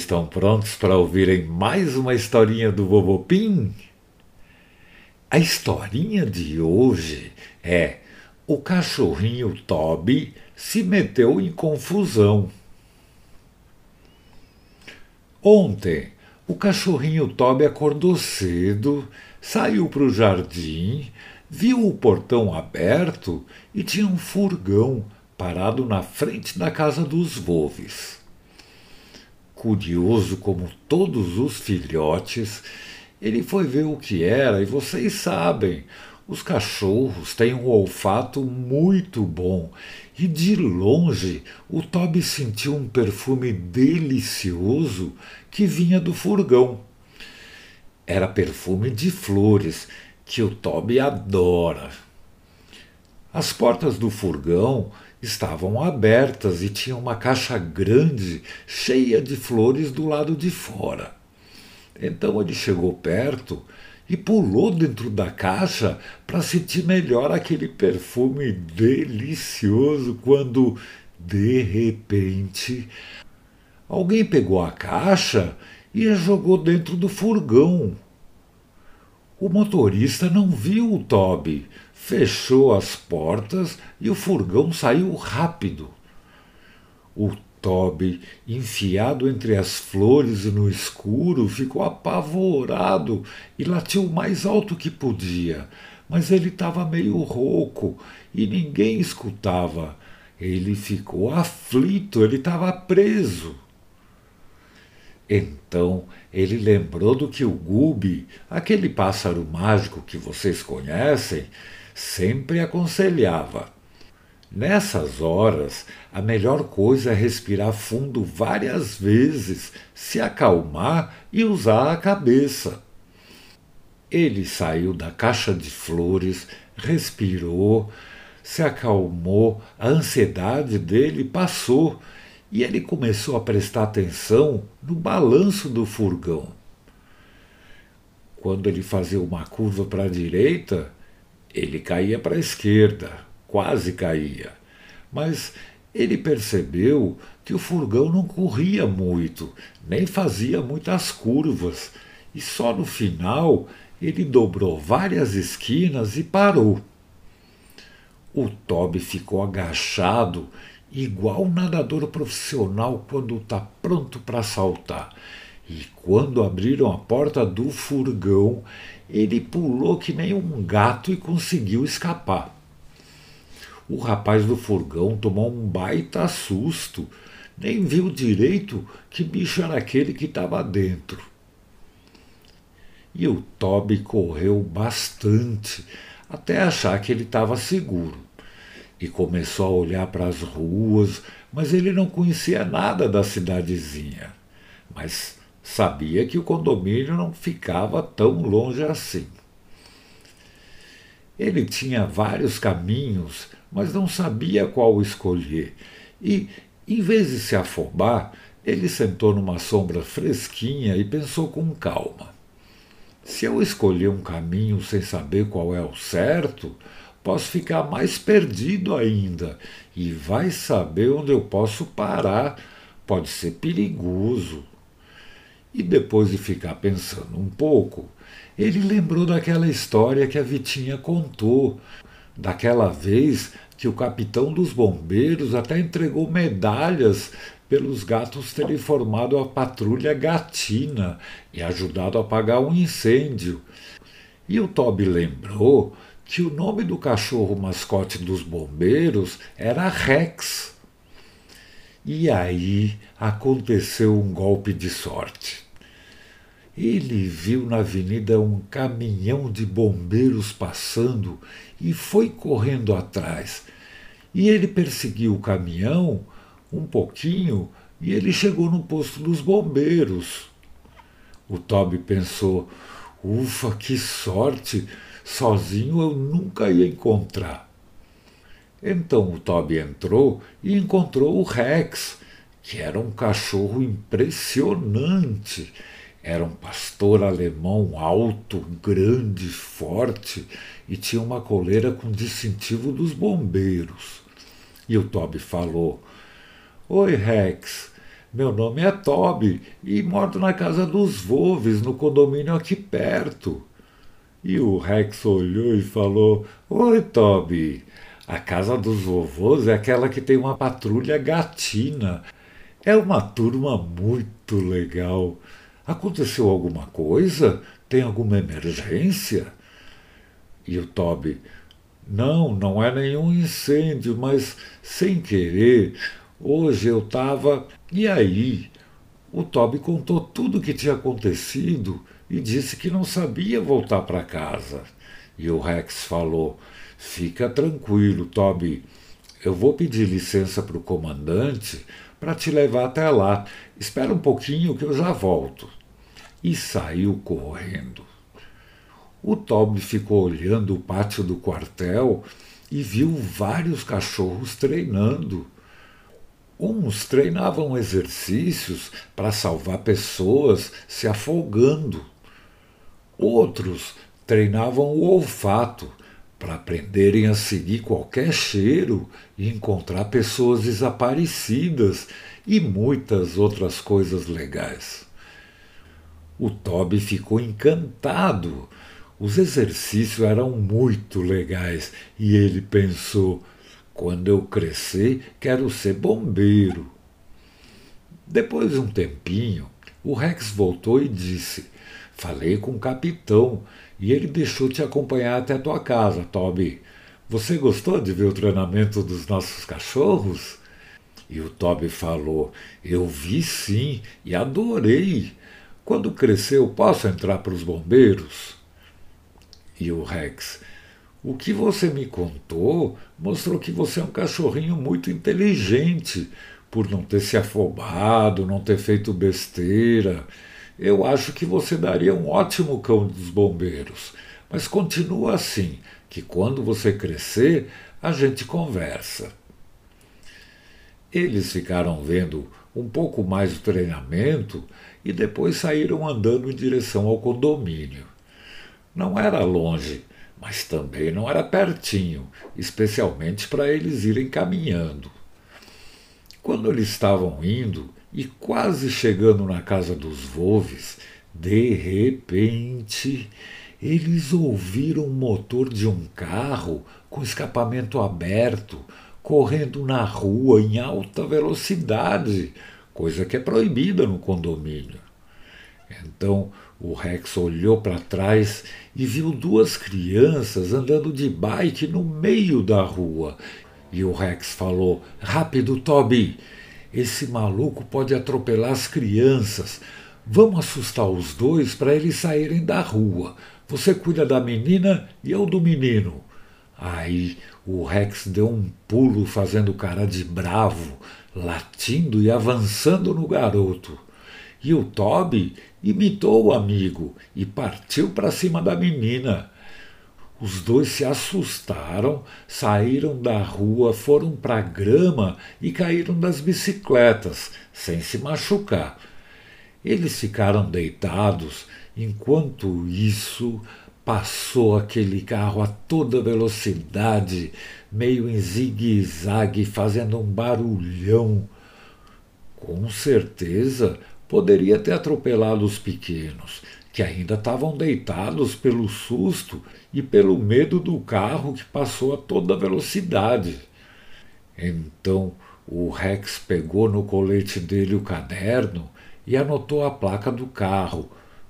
Estão prontos para ouvirem mais uma historinha do Vovô Pim? A historinha de hoje é O cachorrinho Toby se meteu em confusão. Ontem, o cachorrinho Toby acordou cedo, saiu para o jardim, viu o portão aberto e tinha um furgão parado na frente da casa dos Volves. Curioso como todos os filhotes, ele foi ver o que era e vocês sabem, os cachorros têm um olfato muito bom e de longe o Toby sentiu um perfume delicioso que vinha do furgão. Era perfume de flores que o Toby adora. As portas do furgão estavam abertas e tinha uma caixa grande cheia de flores do lado de fora. Então ele chegou perto e pulou dentro da caixa para sentir melhor aquele perfume delicioso quando, de repente, alguém pegou a caixa e a jogou dentro do furgão. O motorista não viu o Toby, fechou as portas e o furgão saiu rápido. O Toby, enfiado entre as flores e no escuro, ficou apavorado e latiu o mais alto que podia, mas ele estava meio rouco e ninguém escutava. Ele ficou aflito, ele estava preso. Então ele lembrou do que o Gubi, aquele pássaro mágico que vocês conhecem, sempre aconselhava. Nessas horas, a melhor coisa é respirar fundo várias vezes, se acalmar e usar a cabeça. Ele saiu da caixa de flores, respirou, se acalmou, a ansiedade dele passou e ele começou a prestar atenção no balanço do furgão. Quando ele fazia uma curva para a direita, ele caía para a esquerda, quase caía. Mas ele percebeu que o furgão não corria muito, nem fazia muitas curvas, e só no final ele dobrou várias esquinas e parou. O Toby ficou agachado igual um nadador profissional quando está pronto para saltar. E quando abriram a porta do furgão, ele pulou que nem um gato e conseguiu escapar. O rapaz do furgão tomou um baita susto, nem viu direito que bicho era aquele que estava dentro. E o Toby correu bastante até achar que ele estava seguro e começou a olhar para as ruas, mas ele não conhecia nada da cidadezinha. Mas sabia que o condomínio não ficava tão longe assim. Ele tinha vários caminhos, mas não sabia qual escolher. E, em vez de se afobar, ele sentou numa sombra fresquinha e pensou com calma. Se eu escolher um caminho sem saber qual é o certo, posso ficar mais perdido ainda e vai saber onde eu posso parar. Pode ser perigoso. E depois de ficar pensando um pouco, ele lembrou daquela história que a Vitinha contou, daquela vez que o capitão dos bombeiros até entregou medalhas pelos gatos terem formado a patrulha gatina e ajudado a apagar um incêndio. E o Toby lembrou que o nome do cachorro mascote dos bombeiros era Rex. E aí aconteceu um golpe de sorte. Ele viu na avenida um caminhão de bombeiros passando e foi correndo atrás. E ele perseguiu o caminhão um pouquinho e ele chegou no posto dos bombeiros. O Toby pensou: ufa, que sorte! Sozinho eu nunca ia encontrar. Então o Toby entrou e encontrou o Rex, que era um cachorro impressionante. Era um pastor alemão alto, grande, forte e tinha uma coleira com distintivo dos bombeiros. E o Toby falou: Oi, Rex, Meu nome é Toby e moro na casa dos Volves, no condomínio aqui perto. E o Rex olhou e falou: Oi, Toby. A casa dos vovôs é aquela que tem uma patrulha gatina. É uma turma muito legal. Aconteceu alguma coisa? Tem alguma emergência? E o Toby: Não, não é nenhum incêndio, mas sem querer, hoje eu estava. E aí? O Toby contou tudo o que tinha acontecido e disse que não sabia voltar para casa. E o Rex falou: Fica tranquilo, Toby. Eu vou pedir licença para o comandante para te levar até lá. Espera um pouquinho que eu já volto. E saiu correndo. O Toby ficou olhando o pátio do quartel e viu vários cachorros treinando. Uns treinavam exercícios para salvar pessoas se afogando. Outros treinavam o olfato para aprenderem a seguir qualquer cheiro e encontrar pessoas desaparecidas e muitas outras coisas legais. O Toby ficou encantado. Os exercícios eram muito legais e ele pensou: quando eu crescer, quero ser bombeiro. Depois de um tempinho, o Rex voltou e disse: Falei com o capitão e ele deixou te acompanhar até a tua casa, Toby. Você gostou de ver o treinamento dos nossos cachorros? E o Toby falou: Eu vi sim e adorei. Quando crescer, eu posso entrar para os bombeiros? E o Rex: O que você me contou mostrou que você é um cachorrinho muito inteligente, por não ter se afobado, não ter feito besteira eu acho que você daria um ótimo cão dos bombeiros. Mas continua assim, que quando você crescer, a gente conversa. Eles ficaram vendo um pouco mais do treinamento e depois saíram andando em direção ao condomínio. Não era longe, mas também não era pertinho, especialmente para eles irem caminhando. Quando eles estavam indo, e quase chegando na casa dos Volves, de repente, eles ouviram o motor de um carro com escapamento aberto correndo na rua em alta velocidade, coisa que é proibida no condomínio. Então o Rex olhou para trás e viu duas crianças andando de bike no meio da rua. E o Rex falou: Rápido, Toby! Esse maluco pode atropelar as crianças. Vamos assustar os dois para eles saírem da rua. Você cuida da menina e eu do menino. Aí o Rex deu um pulo fazendo cara de bravo, latindo e avançando no garoto. E o Toby imitou o amigo e partiu para cima da menina. Os dois se assustaram, saíram da rua, foram para a grama e caíram das bicicletas, sem se machucar. Eles ficaram deitados, enquanto isso passou aquele carro a toda velocidade, meio em zigue-zague, fazendo um barulhão. Com certeza poderia ter atropelado os pequenos, que ainda estavam deitados pelo susto e pelo medo do carro que passou a toda velocidade. Então o Rex pegou no colete dele o caderno e anotou a placa do carro.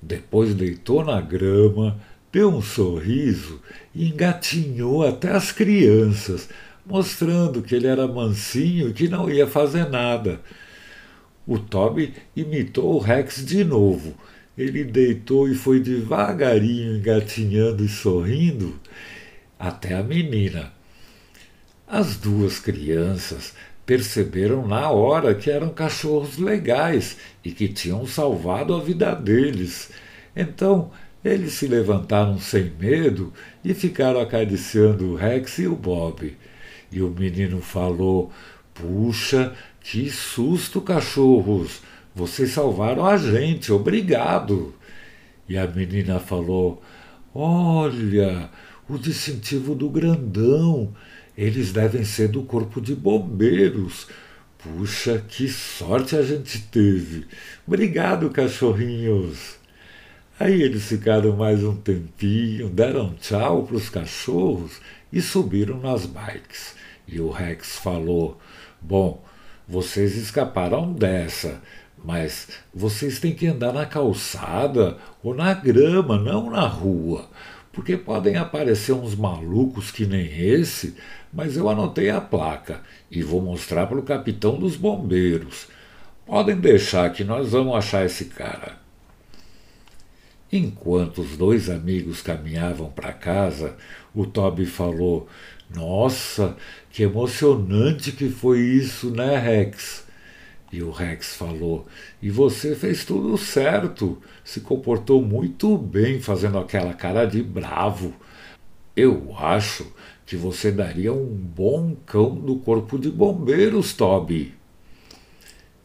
Depois deitou na grama, deu um sorriso e engatinhou até as crianças, mostrando que ele era mansinho e que não ia fazer nada. O Toby imitou o Rex de novo ele deitou e foi devagarinho engatinhando e sorrindo até a menina. As duas crianças perceberam na hora que eram cachorros legais e que tinham salvado a vida deles. Então eles se levantaram sem medo e ficaram acariciando o Rex e o Bob. E o menino falou: Puxa, que susto, cachorros! Vocês salvaram a gente, obrigado. E a menina falou: Olha, o distintivo do grandão. Eles devem ser do corpo de bombeiros, Puxa, que sorte a gente teve! Obrigado, cachorrinhos! Aí eles ficaram mais um tempinho, deram tchau para os cachorros e subiram nas bikes. E o Rex falou: Bom, vocês escaparam dessa, mas vocês têm que andar na calçada ou na grama, não na rua, porque podem aparecer uns malucos que nem esse, mas eu anotei a placa e vou mostrar para o capitão dos bombeiros. Podem deixar que nós vamos achar esse cara. Enquanto os dois amigos caminhavam para casa, o Toby falou: Nossa, que emocionante que foi isso, né, Rex? E o Rex falou: E você fez tudo certo, se comportou muito bem fazendo aquela cara de bravo. Eu acho que você daria um bom cão do corpo de bombeiros, Toby.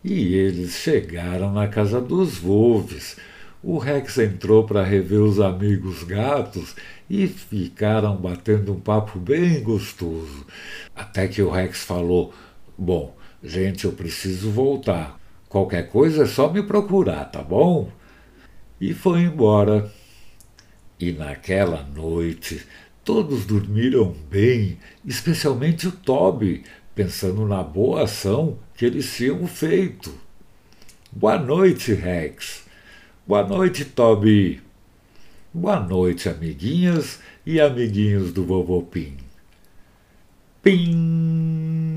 E eles chegaram na casa dos Wolves o Rex entrou para rever os amigos gatos e ficaram batendo um papo bem gostoso. Até que o Rex falou: Bom, gente, eu preciso voltar. Qualquer coisa é só me procurar, tá bom? E foi embora. E naquela noite todos dormiram bem, especialmente o Toby, pensando na boa ação que eles tinham feito. Boa noite, Rex. Boa noite, Toby. Boa noite, amiguinhas e amiguinhos do Vovô Pim. Pim!